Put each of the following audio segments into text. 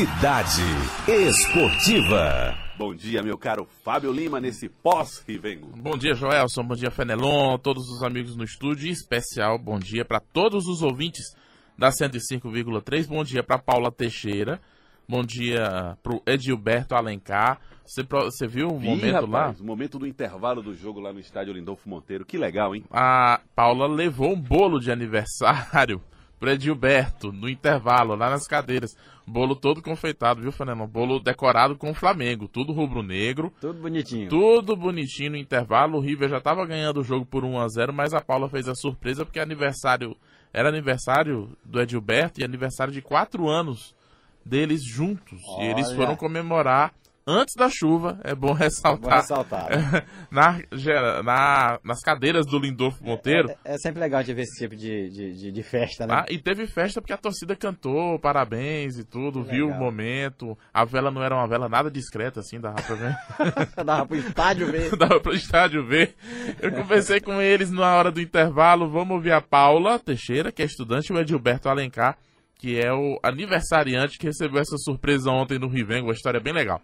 Cidade Esportiva. Bom dia, meu caro Fábio Lima, nesse pós-Rivengo. Bom dia, Joelson. Bom dia, Fenelon. Todos os amigos no estúdio. Em especial, bom dia para todos os ouvintes da 105,3. Bom dia para Paula Teixeira. Bom dia para o Edilberto Alencar. Você, você viu o Vi, momento rapaz, lá? O momento do intervalo do jogo lá no estádio Lindolfo Monteiro. Que legal, hein? A Paula levou um bolo de aniversário pro Edilberto no intervalo, lá nas cadeiras. Bolo todo confeitado, viu, Fernando? Bolo decorado com o Flamengo. Tudo rubro-negro. Tudo bonitinho. Tudo bonitinho no intervalo. O River já estava ganhando o jogo por 1 a 0 mas a Paula fez a surpresa porque aniversário era aniversário do Edilberto e aniversário de quatro anos deles juntos. E eles Olha. foram comemorar antes da chuva, é bom ressaltar. Vou ressaltar. na, nas cadeiras do Lindolfo Monteiro. É, é sempre legal de ver esse tipo de, de, de, de festa, né? tá? E teve festa porque a torcida cantou parabéns e tudo, viu o legal. momento. A vela não era uma vela nada discreta, assim, dava pra ver. Dava pro estádio ver. dava pro estádio ver. Eu conversei com eles na hora do intervalo. Vamos ouvir a Paula Teixeira, que é estudante, e o Edilberto Alencar, que é o aniversariante que recebeu essa surpresa ontem no Rivengo. Uma história bem legal.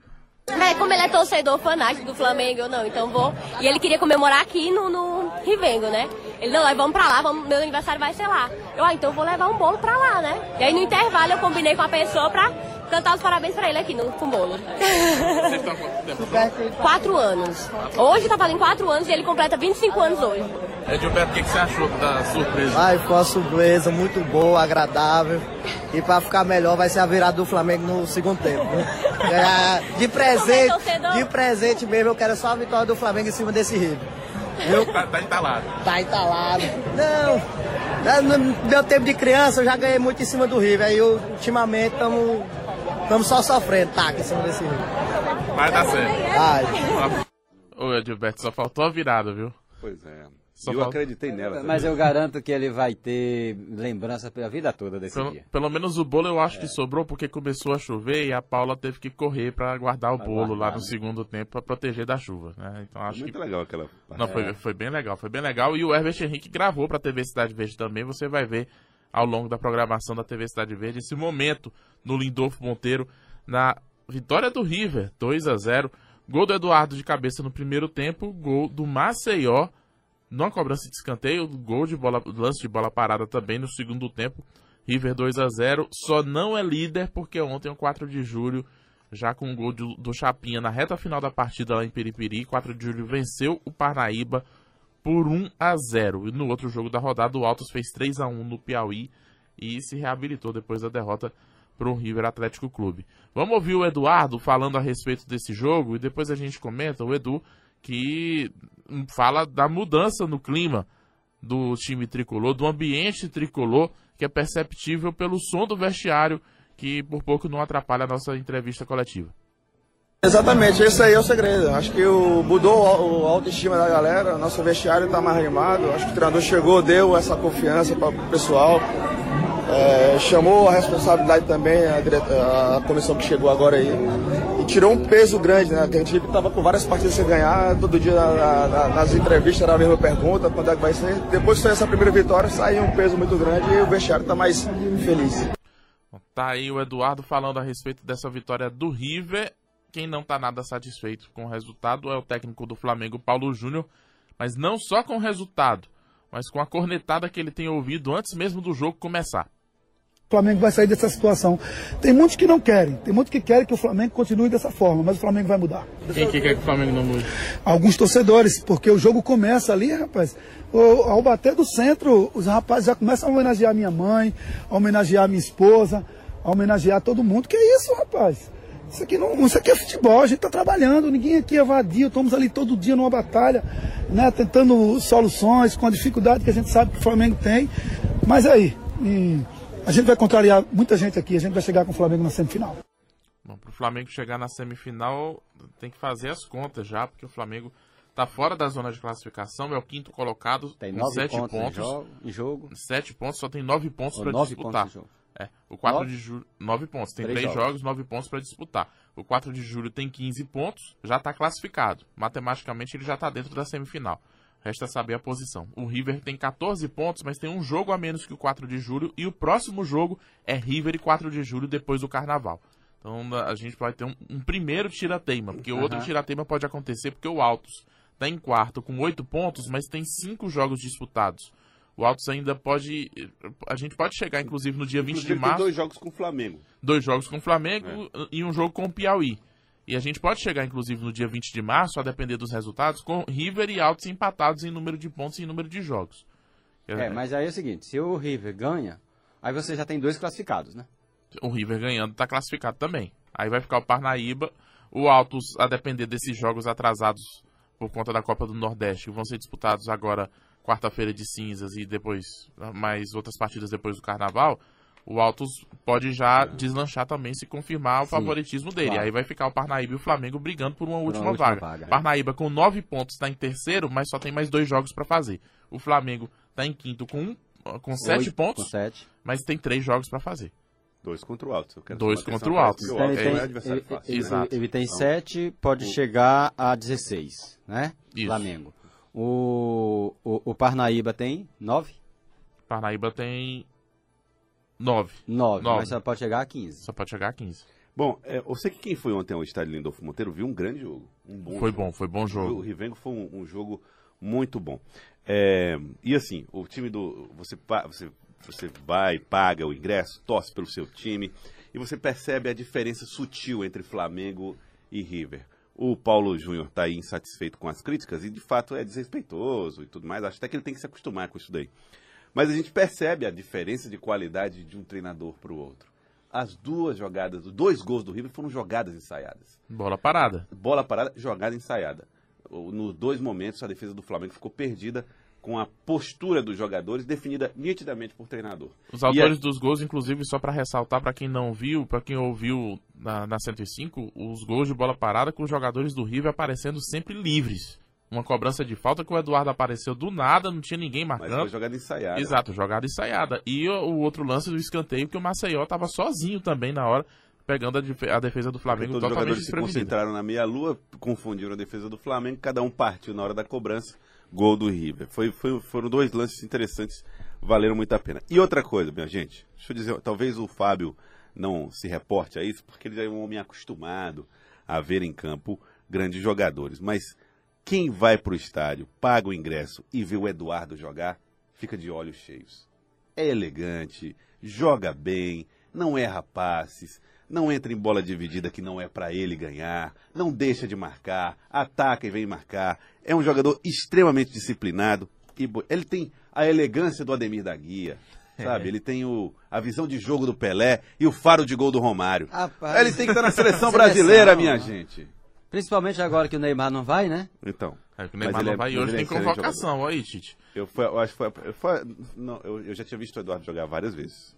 É, como ele é torcedor fanático do Flamengo, eu não, então vou. E ele queria comemorar aqui no, no Rivengo, né? Ele, não, vamos pra lá, vamos, meu aniversário vai ser lá. Eu, ah, então vou levar um bolo pra lá, né? E aí no intervalo eu combinei com a pessoa pra cantar os parabéns pra ele aqui no, com bolo. Vocês estão há quanto tempo? quatro anos. Hoje tá fazendo quatro anos e ele completa 25 anos hoje. Edilberto, o que, que você achou da surpresa? Ai, ficou uma surpresa muito boa, agradável. E pra ficar melhor vai ser a virada do Flamengo no segundo tempo. É, de presente, torcedor? de presente mesmo, eu quero só a vitória do Flamengo em cima desse River. Viu? Tá, tá entalado. Tá entalado. Não, no meu tempo de criança eu já ganhei muito em cima do River. Aí eu, ultimamente estamos estamos só sofrendo, tá, em cima desse River. Vai dar certo. Ai. Ô, Edilberto, só faltou a virada, viu? Pois é. Só eu falta- acreditei nela. Mas também. eu garanto que ele vai ter lembrança pela vida toda desse Pelo, dia. pelo menos o bolo eu acho que sobrou porque começou a chover e a Paula teve que correr pra guardar o bolo lá guardar, no né? segundo tempo pra proteger da chuva, né? Então acho Muito que legal aquela não parte. foi, foi bem legal, foi bem legal e o Herbert Henrique gravou pra TV Cidade Verde também, você vai ver ao longo da programação da TV Cidade Verde esse momento no Lindolfo Monteiro na vitória do River, 2 a 0. Gol do Eduardo de cabeça no primeiro tempo, gol do Maceió numa cobrança de escanteio, gol de bola, lance de bola parada também no segundo tempo. River 2 a 0 só não é líder porque ontem, o 4 de julho, já com o gol do, do Chapinha na reta final da partida lá em Peripiri, 4 de julho venceu o Parnaíba por 1 a 0 E no outro jogo da rodada, o Altos fez 3 a 1 no Piauí e se reabilitou depois da derrota para o River Atlético Clube. Vamos ouvir o Eduardo falando a respeito desse jogo e depois a gente comenta. O Edu que fala da mudança no clima do time tricolor, do ambiente tricolor, que é perceptível pelo som do vestiário, que por pouco não atrapalha a nossa entrevista coletiva. Exatamente, esse aí é o segredo. Acho que o, mudou o, autoestima da galera, nosso vestiário está mais animado. Acho que o treinador chegou, deu essa confiança para o pessoal. É, chamou a responsabilidade também, a, a comissão que chegou agora aí. E tirou um peso grande, né? Que a gente estava com várias partidas sem ganhar, todo dia na- na- na- nas entrevistas era a mesma pergunta, quando é que vai ser. Depois foi essa primeira vitória, saiu um peso muito grande e o vestiário está mais feliz. Tá aí o Eduardo falando a respeito dessa vitória do River. Quem não tá nada satisfeito com o resultado é o técnico do Flamengo, Paulo Júnior. Mas não só com o resultado, mas com a cornetada que ele tem ouvido antes mesmo do jogo começar. O Flamengo vai sair dessa situação. Tem muitos que não querem, tem muitos que querem que o Flamengo continue dessa forma, mas o Flamengo vai mudar. Quem que quer que o Flamengo não mude? Alguns torcedores, porque o jogo começa ali, rapaz. Ao bater do centro, os rapazes já começam a homenagear minha mãe, a homenagear minha esposa, a homenagear todo mundo. Que é isso, rapaz? Isso aqui, não, isso aqui é futebol, a gente está trabalhando, ninguém aqui é vadio, estamos ali todo dia numa batalha, né, tentando soluções com a dificuldade que a gente sabe que o Flamengo tem. Mas aí, a gente vai contrariar muita gente aqui, a gente vai chegar com o Flamengo na semifinal. Bom, pro Flamengo chegar na semifinal, tem que fazer as contas já, porque o Flamengo tá fora da zona de classificação, é o quinto colocado, Tem nove sete pontos, pontos. Em, jogo, em jogo. Sete pontos, só tem nove pontos para disputar. pontos em jogo. É, o 4 Nove? de julho. Nove pontos. Tem Três três jogos. jogos, nove pontos para disputar. O 4 de julho tem 15 pontos, já está classificado. Matematicamente ele já está dentro da semifinal. Resta saber a posição. O River tem 14 pontos, mas tem um jogo a menos que o 4 de julho. E o próximo jogo é River e 4 de julho depois do carnaval. Então a gente vai ter um, um primeiro tira-teima, porque o outro Aham. tira-teima pode acontecer porque o Altos está em quarto com oito pontos, mas tem cinco jogos disputados. O Altos ainda pode. A gente pode chegar, inclusive, no dia 20 de Inclusive, tem março dois jogos com o Flamengo. dois jogos com o Flamengo e um jogo com o Piauí. E a gente pode chegar, inclusive, no dia 20 de março, a depender dos resultados, com River e Altos empatados em número de pontos e em número de jogos. É, mas aí é o seguinte, se o River ganha, aí você já tem dois classificados, né? O River ganhando está classificado também. Aí vai ficar o Parnaíba, o Altos, a depender desses jogos atrasados por conta da Copa do Nordeste, que vão ser disputados agora quarta-feira de cinzas e depois mais outras partidas depois do Carnaval. O Altos pode já deslanchar também se confirmar o Sim, favoritismo dele. claro. Aí vai ficar o Parnaíba e o Flamengo brigando por uma última, última vaga. vaga. Parnaíba com nove pontos está em terceiro, mas só tem mais dois jogos para fazer. O Flamengo está em quinto com, um- com sete Oito, pontos, Com sete. mas tem três jogos para fazer. Dois contra o Alto. Eu quero Dois contra o pra Alto. isso, Então ele o tem, é ele, fácil. ele- Exato. ele tem Então, sete, pode chegar a 16, né? Isso. Flamengo. O, o, o Parnaíba tem nove? Parnaíba tem nove. Nove, Nove. mas só pode chegar a 15. Só pode chegar a 15. Bom, é, eu sei que quem foi ontem ao estádio Lindolfo Monteiro viu um grande jogo. Um bom Foi jogo. bom, foi bom O jogo. Rivengo foi um, um jogo muito bom. É, e assim, o time do. Você, você, você vai, paga o ingresso, torce pelo seu time e você percebe a diferença sutil entre Flamengo e River. O Paulo Júnior está insatisfeito com as críticas e de fato é desrespeitoso e tudo mais. Acho até que ele tem que se acostumar com isso daí. Mas a gente percebe a diferença de qualidade de um treinador para o outro. As duas jogadas, os dois gols do River foram jogadas ensaiadas Bola parada. bola parada, jogada ensaiada. Nos dois momentos, a defesa do Flamengo ficou perdida com a postura dos jogadores definida nitidamente por treinador. Os autores a- dos gols, inclusive, só pra ressaltar pra quem não viu, pra quem ouviu na, na 105, os gols de bola parada com os jogadores do River aparecendo sempre livres. Uma cobrança de falta que o Eduardo apareceu do nada, não tinha ninguém Mas foi marcando. jogada ensaiada. Exato, jogada ensaiada. E o, o outro lance do escanteio que o Maceió tava sozinho também na hora, pegando a, defe- a defesa do Porque Flamengo todos os totalmente jogadores se concentraram na meia-lua, confundiram a defesa do Flamengo, cada um partiu na hora da cobrança, gol do River. Foi, foi- foram dois lances interessantes, valeram muito a pena. E outra coisa, minha gente, deixa eu dizer, talvez o Fábio não se reporte a isso, porque ele é um homem acostumado a ver em campo grandes jogadores. Mas quem vai para o estádio, paga o ingresso e vê o Eduardo jogar, fica de olhos cheios. É elegante, joga bem, não erra passes, não entra em bola dividida que não é para ele ganhar, não deixa de marcar, ataca e vem marcar. É um jogador extremamente disciplinado e ele tem a elegância do Ademir da Guia. Sabe, ele tem o, a visão de jogo do Pelé e o faro de gol do Romário. Rapaz. Ele tem que estar na seleção Seleção, brasileira, minha gente. Principalmente agora que o Neymar não vai, né? Então. É o Mas Neymar ele não é- vai e hoje ele é tem convocação. Aí, Tite. Eu, foi, eu acho que foi, foi- não, eu, eu já tinha visto o Eduardo jogar várias vezes,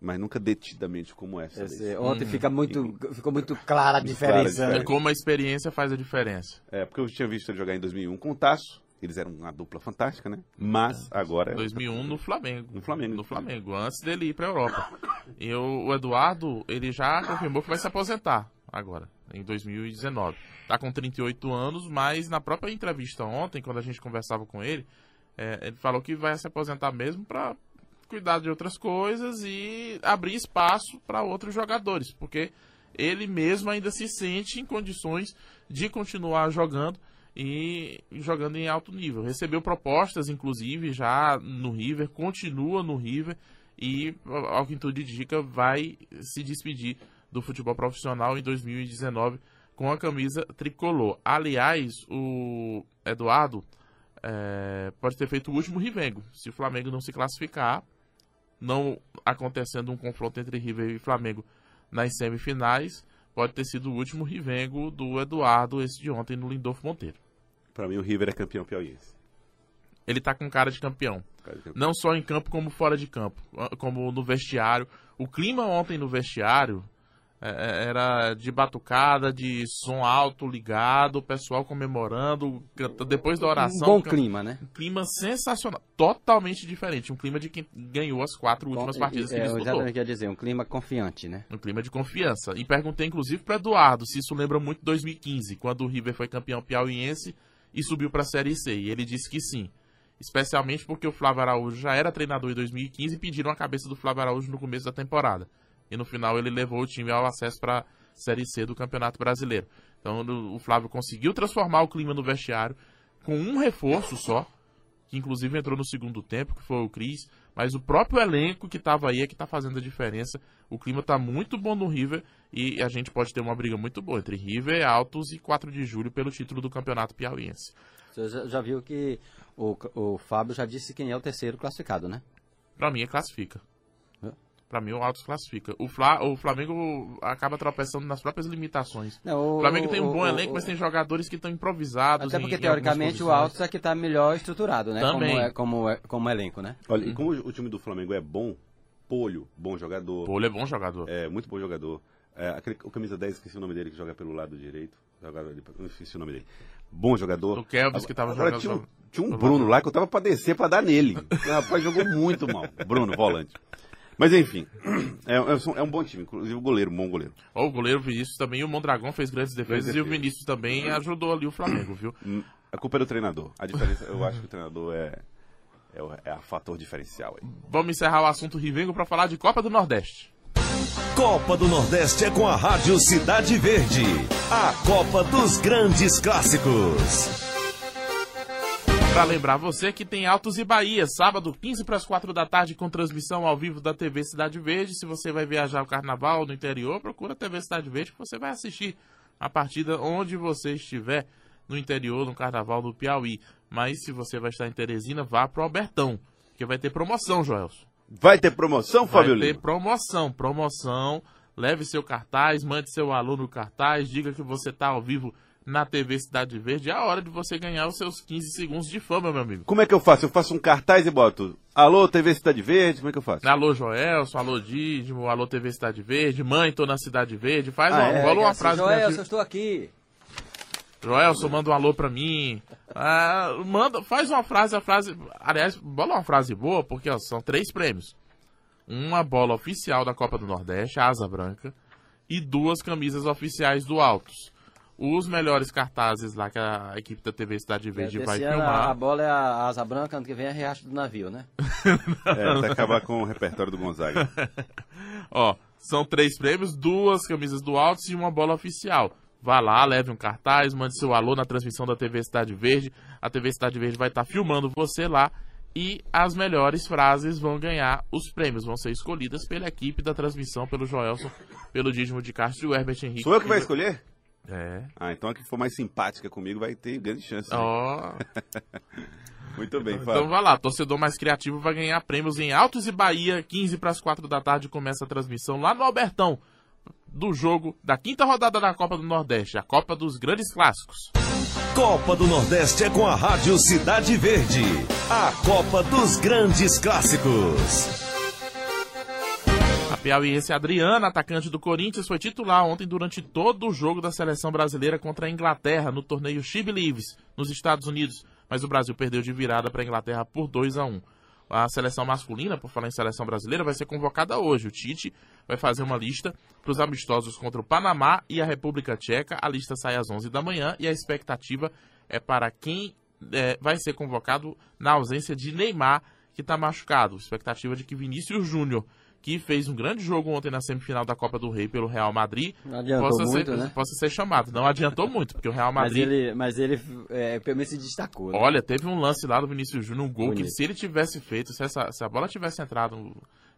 mas nunca detidamente como essa. Esse- ontem fica muito, ficou muito clara a Muito clara a diferença. diferença. né? É como a experiência faz a diferença. É, porque eu tinha visto ele jogar em 2001 com o Tasso, eles eram uma dupla fantástica, né? Mas agora é 2001 no Flamengo. No Flamengo. No Flamengo, antes dele ir pra Europa. E o, o Eduardo, ele já confirmou que vai se aposentar agora, em 2019. Tá com 38 anos, mas na própria entrevista ontem, quando a gente conversava com ele, é, ele falou que vai se aposentar mesmo pra cuidar de outras coisas e abrir espaço para outros jogadores, porque ele mesmo ainda se sente em condições de continuar jogando e jogando em alto nível. Recebeu propostas, inclusive, já no River, continua no River e, ao que tudo indica, vai se despedir do futebol profissional em 2019 com a camisa tricolor. Aliás, o Eduardo é, pode ter feito o último Rivengo. Se o Flamengo não se classificar, não acontecendo um confronto entre River e Flamengo nas semifinais, pode ter sido o último Rivengo do Eduardo, esse de ontem no Lindolfo Monteiro. Pra mim o River é campeão piauiense. Ele tá com cara de campeão. Cara de campeão. Não só em campo, como fora de campo. Como no vestiário. O clima ontem no vestiário era de batucada, de som alto ligado, o pessoal comemorando, depois da Um oração. bom can- clima, né? Um clima sensacional. Totalmente diferente. Um clima de quem ganhou as quatro últimas Bom, partidas que é, disputou. exatamente quer dizer, um clima confiante, né? Um clima de confiança. E perguntei, inclusive, para Eduardo se isso lembra muito 2015, quando o River foi campeão piauiense e subiu para a Série C. E ele disse que sim. Especialmente porque o Flávio Araújo já era treinador em 2015 e pediram a cabeça do Flávio Araújo no começo da temporada. E no final ele levou o time ao acesso para Série C do Campeonato Brasileiro. Então o Flávio conseguiu transformar o clima no vestiário com um reforço só, que inclusive entrou no segundo tempo, que foi o Cris, mas o próprio elenco que estava aí é que está fazendo a diferença. O clima está muito bom no River e a gente pode ter uma briga muito boa entre River, Altos e 4 de julho pelo título do Campeonato Piauiense. Você já, viu que o, o Fábio já disse quem é o terceiro classificado, né? Pra mim é classifica. Pra mim o Altos classifica. O, Fla, o Flamengo acaba tropeçando nas próprias limitações. Não, o- o Flamengo tem um o- bom o- elenco, o- mas tem jogadores que estão improvisados. Até em- porque, em teoricamente, o posições. Altos é que está melhor estruturado, né? Também. Como, é, como, é- como elenco, né? Olha, e como o time do Flamengo é bom, Polho, bom jogador. Ele é bom jogador. É, muito bom jogador. É, aquele, o camisa 10, esqueci o nome dele, que joga pelo lado direito. Joga esqueci o nome dele. Bom jogador. O Kelvis, que tava Agora, jogando Tinha, um- tinha um Bruno lá que eu tava pra descer pra dar nele. O rapaz jogou muito mal. Bruno, volante. Mas enfim, é, é um bom time, inclusive o goleiro, um bom goleiro. O goleiro Vinícius também, o Mondragão fez grandes defesas Grande e o. Vinícius também ajudou ali o Flamengo, viu? Hum, A culpa é do treinador. A diferença, eu acho que o treinador é, é, o é a fator diferencial aí. Vamos encerrar o assunto Rivengo para falar de Copa do Nordeste. Copa do Nordeste é com a Rádio Cidade Verde. A Copa dos Grandes Clássicos. Para lembrar você que tem Altos e Bahia, sábado 15 para as 4 da tarde com transmissão ao vivo da TV Cidade Verde. Se você vai viajar ao carnaval no interior, procura a TV Cidade Verde que você vai assistir a partida onde você estiver no interior, no carnaval do Piauí. Mas se você vai estar em Teresina, vá pro Albertão, que vai ter promoção, Joelson. Vai ter promoção, Vai Fábio ter Lima? promoção, promoção. Leve seu cartaz, mande seu aluno no cartaz, diga que você está ao vivo na TV Cidade Verde. É a hora de você ganhar os seus 15 segundos de fama, meu amigo. Como é que eu faço? Eu faço um cartaz e boto Alô, TV Cidade Verde? Como é que eu faço? Alô Joelson, alô Dídimo, alô TV Cidade Verde, mãe, tô na Cidade Verde. Faz Ah, uma, é? uma frase Joelson, eu estou aqui. Joelson, manda um alô pra mim. Ah, manda, faz uma frase, a frase. Aliás, bola uma frase boa, porque ó, são três prêmios. Uma bola oficial da Copa do Nordeste, a Asa Branca, e duas camisas oficiais do Altos. Os melhores cartazes lá que a equipe da TV Cidade Verde vai Esse ano a, filmar. a bola é a asa branca, ano que vem é Riacho do Navio, né? É, vai acabar com o repertório do Gonzaga. Ó, são três prêmios, duas camisas do Altos e uma bola oficial. Vá lá, leve um cartaz, mande seu alô na transmissão da TV Cidade Verde. A TV Cidade Verde vai estar filmando você lá. E as melhores frases vão ganhar os prêmios. Vão ser escolhidas pela equipe da transmissão, pelo Joelson, pelo Dídimo de Castro e o Herbert Henrique. Sou eu que vai escolher? É. Ah, então a que for mais simpática comigo vai ter grande chance. né? Ó. Muito bem, Então Fábio. vai lá, torcedor mais criativo vai ganhar prêmios em Altos e Bahia, 15 para as 4 da tarde começa a transmissão lá no Albertão do jogo da quinta rodada da Copa do Nordeste, a Copa dos Grandes Clássicos. Copa do Nordeste é com a Rádio Cidade Verde. A Copa dos Grandes Clássicos. Piauiense Adriana, atacante do Corinthians, foi titular ontem durante todo o jogo da seleção brasileira contra a Inglaterra no torneio She Believes, nos Estados Unidos, mas o Brasil perdeu de virada para a Inglaterra por 2 a 1. A seleção masculina, por falar em seleção brasileira, vai ser convocada hoje. O Tite vai fazer uma lista para os amistosos contra o Panamá e a República Tcheca. A lista sai às 11 da manhã e a expectativa é para quem é, vai ser convocado na ausência de Neymar, que está machucado. Expectativa de que Vinícius Júnior, que fez um grande jogo ontem na semifinal da Copa do Rei pelo Real Madrid, Não adiantou possa, muito, ser, né? possa ser chamado. Não adiantou muito, porque o Real Mas Madrid. ele, mas ele é, pelo menos se destacou. né? Olha, teve um lance lá do Vinícius Júnior, um gol que Bonito. se ele tivesse feito, se, essa, se a bola tivesse entrado,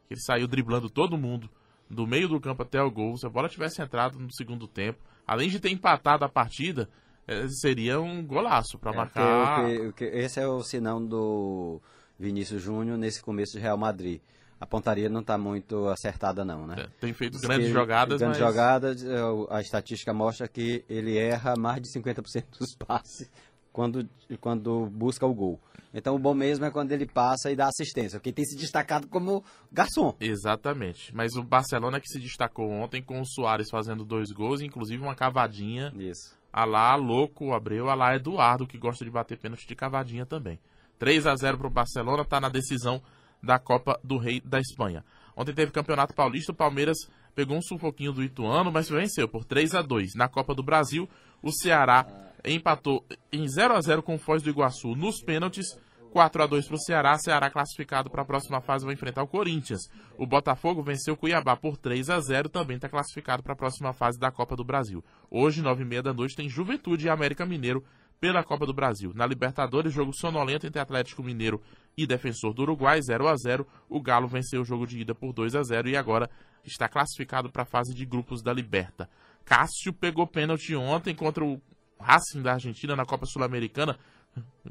que ele saiu driblando todo mundo, do meio do campo até o gol, se a bola tivesse entrado no segundo tempo, além de ter empatado a partida, eh, seria um golaço para É, marcar. o que- o que- esse é o sinão do Vinícius Júnior nesse começo de Real Madrid. A pontaria não está muito acertada não, né? É, Tem feito grandes jogadas, Grandes mas jogadas, é, o- a estatística mostra que ele erra mais de 50% dos passes quando, quando busca o gol. Então o bom mesmo é quando ele passa e dá assistência, porque tem se destacado como garçom. Exatamente. Mas o Barcelona que se destacou ontem com o Soares fazendo dois gols, inclusive uma cavadinha. Isso. A lá Louco Abreu, a lá Eduardo, que gosta de bater pênalti de cavadinha também. 3 a 0 pro Barcelona, tá na decisão da Copa do Rei da Espanha. Ontem teve Campeonato Paulista, o Palmeiras pegou um sufoquinho do Ituano, mas venceu por 3 a 2 Na Copa do Brasil, o Ceará empatou em 0 a 0 com o Foz do Iguaçu nos pênaltis. 4 a 2 para o Ceará. Ceará classificado para a próxima fase vai enfrentar o Corinthians. O Botafogo venceu o Cuiabá por 3 a 0 também está classificado para a próxima fase da Copa do Brasil. Hoje, 9 e meia da noite, tem Juventude e América Mineiro pela Copa do Brasil. Na Libertadores, jogo sonolento entre Atlético Mineiro e Defensor do Uruguai, 0 a 0 O Galo venceu o jogo de ida por 2 a 0 e agora está classificado para a fase de grupos da Liberta. Cássio pegou pênalti ontem contra o Racing da Argentina na Copa Sul-Americana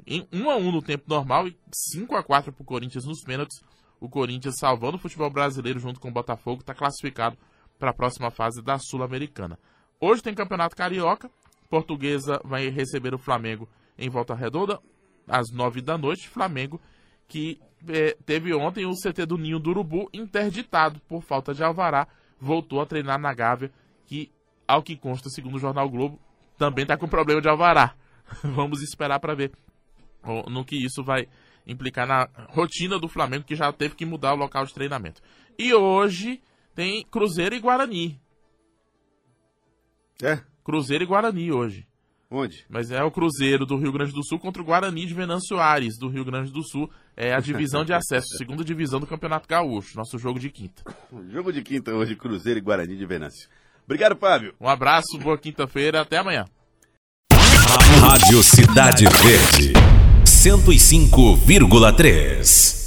em 1 a 1 no tempo normal e 5 a 4 para o Corinthians nos pênaltis. O Corinthians salvando o futebol brasileiro junto com o Botafogo está classificado para a próxima fase da Sul-Americana. Hoje tem Campeonato Carioca. Portuguesa vai receber o Flamengo em volta redonda às 9 da noite. Flamengo que é, teve ontem o CT do Ninho do Urubu interditado por falta de alvará. Voltou a treinar na Gávea, que, ao que consta, segundo o Jornal Globo, também está com problema de alvará. Vamos esperar para ver no que isso vai implicar na rotina do Flamengo, que já teve que mudar o local de treinamento. E hoje tem Cruzeiro e Guarani. É? Cruzeiro e Guarani hoje. Onde? Mas é o Cruzeiro do Rio Grande do Sul contra o Guarani de Venâncio Ares, do Rio Grande do Sul. É a divisão de acesso, segunda divisão do Campeonato Gaúcho, nosso jogo de quinta. Jogo de quinta hoje, Cruzeiro e Guarani de Venâncio. Obrigado, Fábio. Um abraço, boa quinta-feira, até amanhã. Rádio Cidade Verde, 105,3.